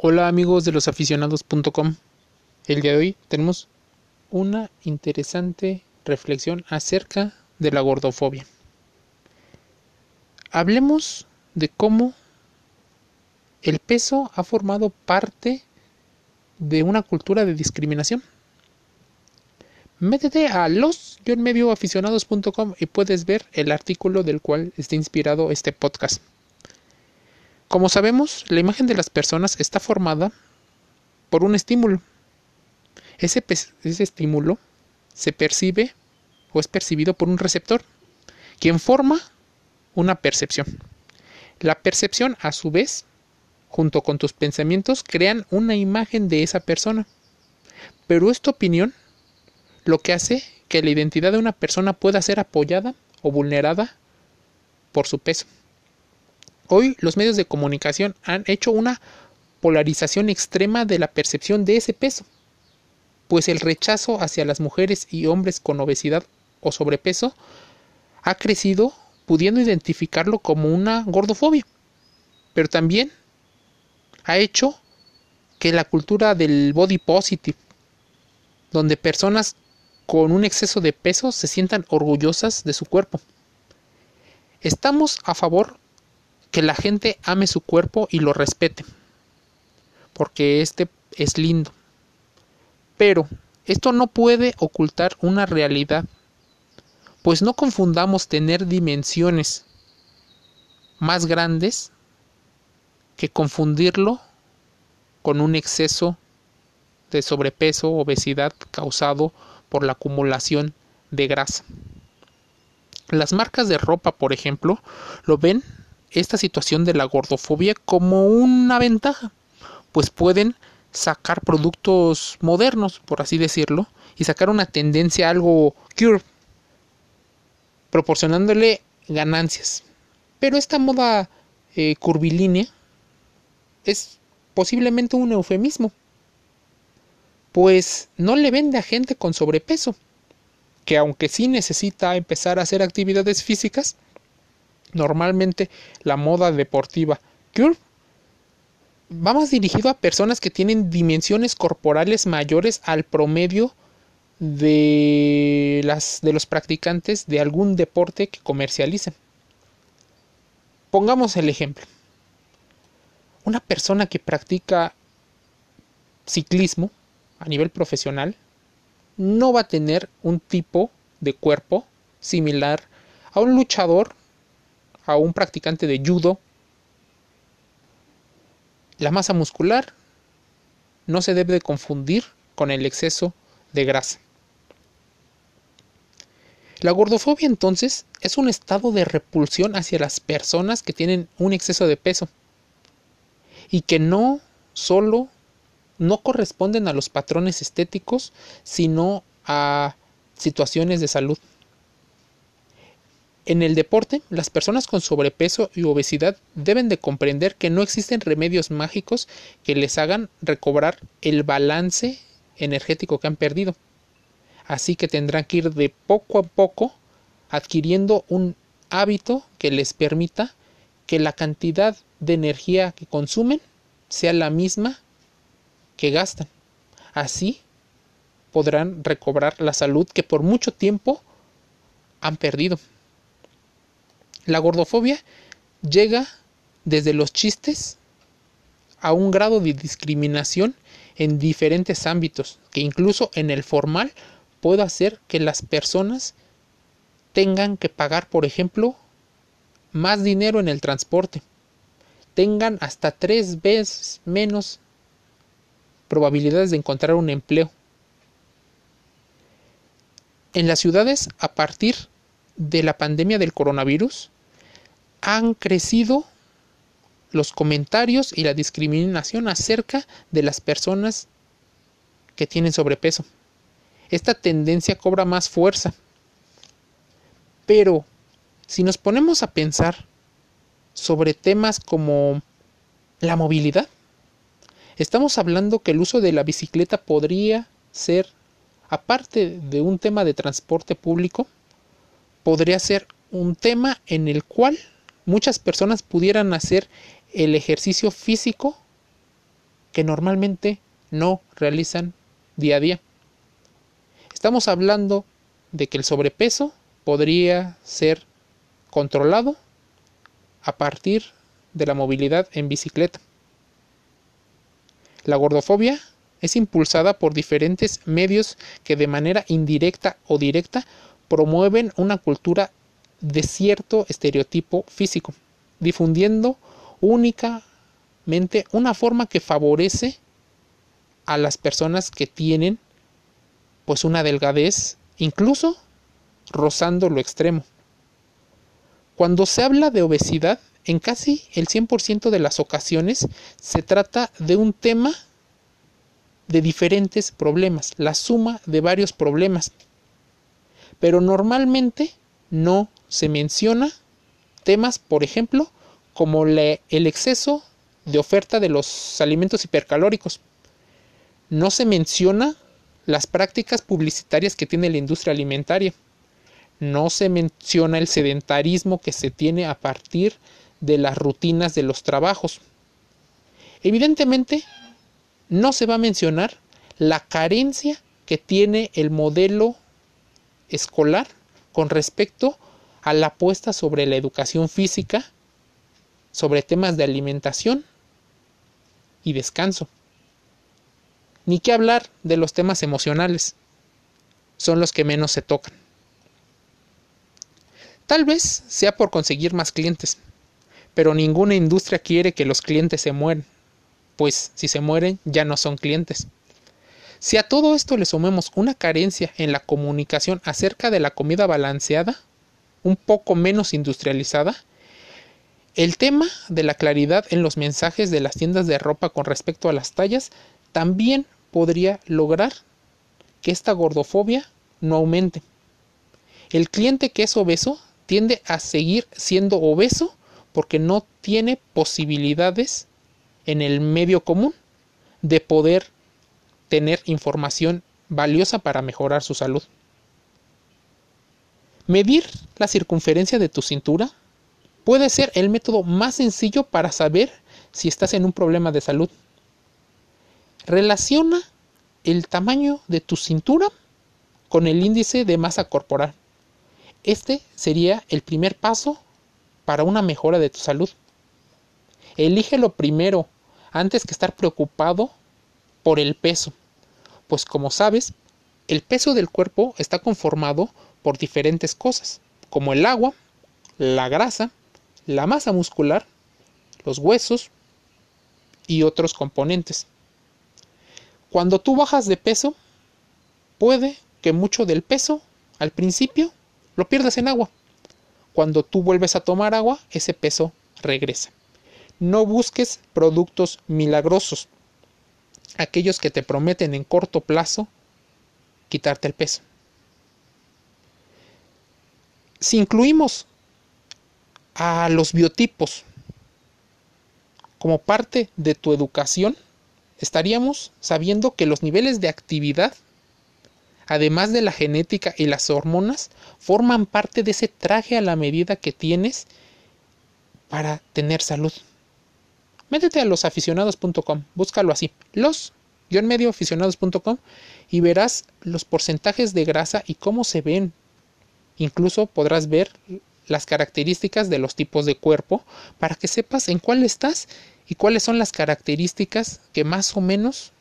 Hola amigos de losaficionados.com. El día de hoy tenemos una interesante reflexión acerca de la gordofobia. Hablemos de cómo el peso ha formado parte de una cultura de discriminación. Métete a los-medioaficionados.com y puedes ver el artículo del cual está inspirado este podcast. Como sabemos, la imagen de las personas está formada por un estímulo. Ese, estímulo se percibe o es percibido por un receptor, quien forma una percepción. La percepción, a su vez, junto con tus pensamientos, crean una imagen de esa persona. Pero esta opinión lo que hace que la identidad de una persona pueda ser apoyada o vulnerada por su peso. Hoy los medios de comunicación han hecho una polarización extrema de la percepción de ese peso, pues el rechazo hacia las mujeres y hombres con obesidad o sobrepeso ha crecido pudiendo identificarlo como una gordofobia, pero también ha hecho que la cultura del body positive, donde personas con un exceso de peso se sientan orgullosas de su cuerpo. Estamos a favor que la gente ame su cuerpo y lo respete, porque este es lindo. Pero esto no puede ocultar una realidad, pues no confundamos tener dimensiones más grandes que confundirlo con un exceso de sobrepeso, obesidad causado por la acumulación de grasa. Las marcas de ropa, por ejemplo, lo ven esta situación de la gordofobia como una ventaja, pues pueden sacar productos modernos, por así decirlo, y sacar una tendencia algo curve, proporcionándole ganancias. Pero esta moda eh, curvilínea es posiblemente un eufemismo, pues no le vende a gente con sobrepeso, que aunque sí necesita empezar a hacer actividades físicas, normalmente la moda deportiva Curve va dirigido a personas que tienen dimensiones corporales mayores al promedio de, las, de los practicantes de algún deporte que comercialicen. Pongamos el ejemplo. Una persona que practica ciclismo a nivel profesional no va a tener un tipo de cuerpo similar a un luchador a un practicante de judo, la masa muscular no se debe de confundir con el exceso de grasa. La gordofobia entonces es un estado de repulsión hacia las personas que tienen un exceso de peso y que no solo no corresponden a los patrones estéticos, sino a situaciones de salud. En el deporte, las personas con sobrepeso y obesidad deben de comprender que no existen remedios mágicos que les hagan recobrar el balance energético que han perdido. Así que tendrán que ir de poco a poco adquiriendo un hábito que les permita que la cantidad de energía que consumen sea la misma que gastan. Así podrán recobrar la salud que por mucho tiempo han perdido. La gordofobia llega desde los chistes a un grado de discriminación en diferentes ámbitos, que incluso en el formal puede hacer que las personas tengan que pagar, por ejemplo, más dinero en el transporte, tengan hasta tres veces menos probabilidades de encontrar un empleo. En las ciudades, a partir de la pandemia del coronavirus, han crecido los comentarios y la discriminación acerca de las personas que tienen sobrepeso. Esta tendencia cobra más fuerza. Pero si nos ponemos a pensar sobre temas como la movilidad, estamos hablando que el uso de la bicicleta podría ser, aparte de un tema de transporte público, podría ser un tema en el cual muchas personas pudieran hacer el ejercicio físico que normalmente no realizan día a día. Estamos hablando de que el sobrepeso podría ser controlado a partir de la movilidad en bicicleta. La gordofobia es impulsada por diferentes medios que de manera indirecta o directa promueven una cultura de cierto estereotipo físico, difundiendo únicamente una forma que favorece a las personas que tienen pues una delgadez incluso rozando lo extremo. Cuando se habla de obesidad, en casi el 100% de las ocasiones se trata de un tema de diferentes problemas, la suma de varios problemas. Pero normalmente no se menciona temas, por ejemplo, como el exceso de oferta de los alimentos hipercalóricos. No se menciona las prácticas publicitarias que tiene la industria alimentaria. No se menciona el sedentarismo que se tiene a partir de las rutinas de los trabajos. Evidentemente, no se va a mencionar la carencia que tiene el modelo escolar con respecto a la apuesta sobre la educación física, sobre temas de alimentación y descanso. Ni qué hablar de los temas emocionales, son los que menos se tocan. Tal vez sea por conseguir más clientes, pero ninguna industria quiere que los clientes se mueran pues si se mueren ya no son clientes. Si a todo esto le sumemos una carencia en la comunicación acerca de la comida balanceada, un poco menos industrializada, el tema de la claridad en los mensajes de las tiendas de ropa con respecto a las tallas también podría lograr que esta gordofobia no aumente. El cliente que es obeso tiende a seguir siendo obeso porque no tiene posibilidades en el medio común de poder tener información valiosa para mejorar su salud. Medir la circunferencia de tu cintura puede ser el método más sencillo para saber si estás en un problema de salud. Relaciona el tamaño de tu cintura con el índice de masa corporal. Este sería el primer paso para una mejora de tu salud. Elige lo primero antes que estar preocupado por el peso. Pues como sabes, el peso del cuerpo está conformado por diferentes cosas, como el agua, la grasa, la masa muscular, los huesos y otros componentes. Cuando tú bajas de peso, puede que mucho del peso al principio lo pierdas en agua. Cuando tú vuelves a tomar agua, ese peso regresa. No busques productos milagrosos, aquellos que te prometen en corto plazo quitarte el peso. Si incluimos a los biotipos como parte de tu educación, estaríamos sabiendo que los niveles de actividad, además de la genética y las hormonas, forman parte de ese traje a la medida que tienes para tener salud. Métete a losaficionados.com, búscalo así, los-medioaficionados.com y verás los porcentajes de grasa y cómo se ven. Incluso podrás ver las características de los tipos de cuerpo para que sepas en cuál estás y cuáles son las características que más o menos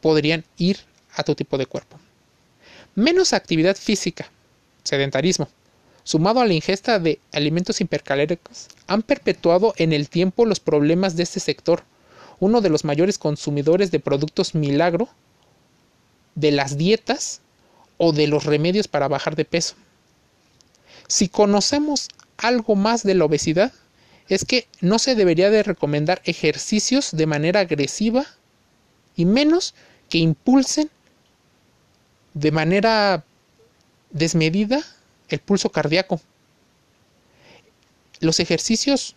podrían ir a tu tipo de cuerpo. Menos actividad física, sedentarismo, sumado a la ingesta de alimentos hipercalóricos, han perpetuado en el tiempo los problemas de este sector, uno de los mayores consumidores de productos milagro, de las dietas o de los remedios para bajar de peso. Si conocemos algo más de la obesidad, es que no se debería de recomendar ejercicios de manera agresiva y menos que impulsen de manera desmedida el pulso cardíaco. Los ejercicios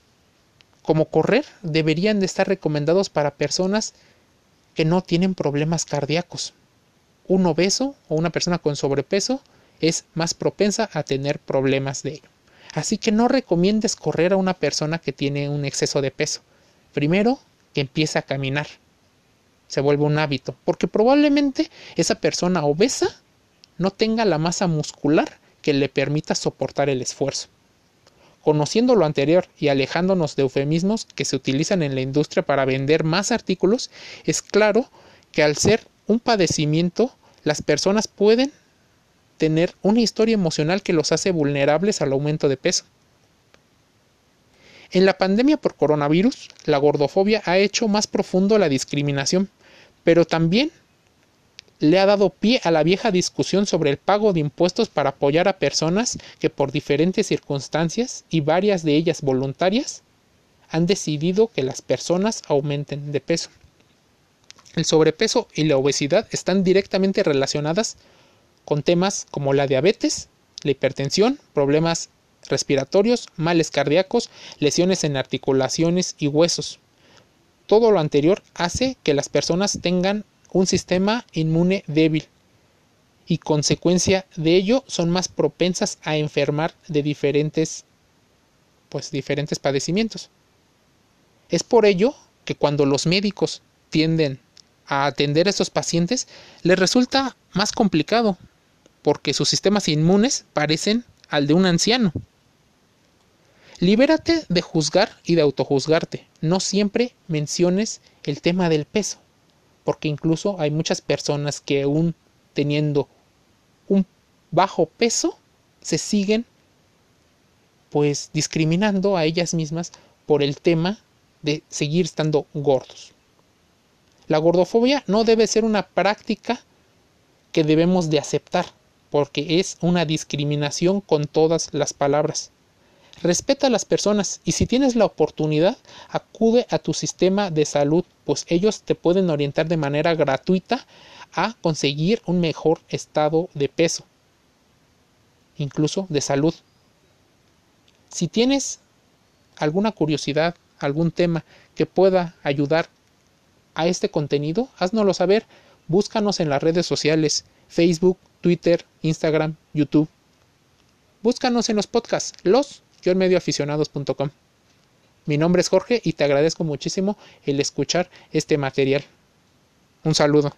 como correr deberían de estar recomendados para personas que no tienen problemas cardíacos. Un obeso o una persona con sobrepeso es más propensa a tener problemas de ello. Así que no recomiendes correr a una persona que tiene un exceso de peso. Primero, que empiece a caminar. se vuelve un hábito, porque probablemente esa persona obesa no tenga la masa muscular que le permita soportar el esfuerzo. Conociendo lo anterior y alejándonos de eufemismos que se utilizan en la industria para vender más artículos, es claro que al ser un padecimiento, las personas pueden tener una historia emocional que los hace vulnerables al aumento de peso. En la pandemia por coronavirus, la gordofobia ha hecho más profundo la discriminación, pero también le ha dado pie a la vieja discusión sobre el pago de impuestos para apoyar a personas que por diferentes circunstancias y varias de ellas voluntarias han decidido que las personas aumenten de peso. El sobrepeso y la obesidad están directamente relacionadas con temas como la diabetes, la hipertensión, problemas respiratorios, males cardíacos, lesiones en articulaciones y huesos. Todo lo anterior hace que las personas tengan un sistema inmune débil y consecuencia de ello son más propensas a enfermar de diferentes pues diferentes padecimientos. Es por ello que cuando los médicos tienden a atender a estos pacientes les resulta más complicado porque sus sistemas inmunes parecen al de un anciano. Libérate de juzgar y de autojuzgarte. No siempre menciones el tema del peso, porque incluso hay muchas personas que aún teniendo un bajo peso se siguen pues discriminando a ellas mismas por el tema de seguir estando gordos. La gordofobia no debe ser una práctica que debemos de aceptar, porque es una discriminación con todas las palabras. Respeta a las personas y si tienes la oportunidad, acude a tu sistema de salud, pues ellos te pueden orientar de manera gratuita a conseguir un mejor estado de peso, incluso de salud. Si tienes alguna curiosidad, algún tema que pueda ayudar a este contenido, háznoslo saber. Búscanos en las redes sociales, Facebook, Twitter, Instagram, YouTube. Búscanos en los podcasts, los medioaficionados.com. Mi nombre es Jorge y te agradezco muchísimo el escuchar este material. Un saludo.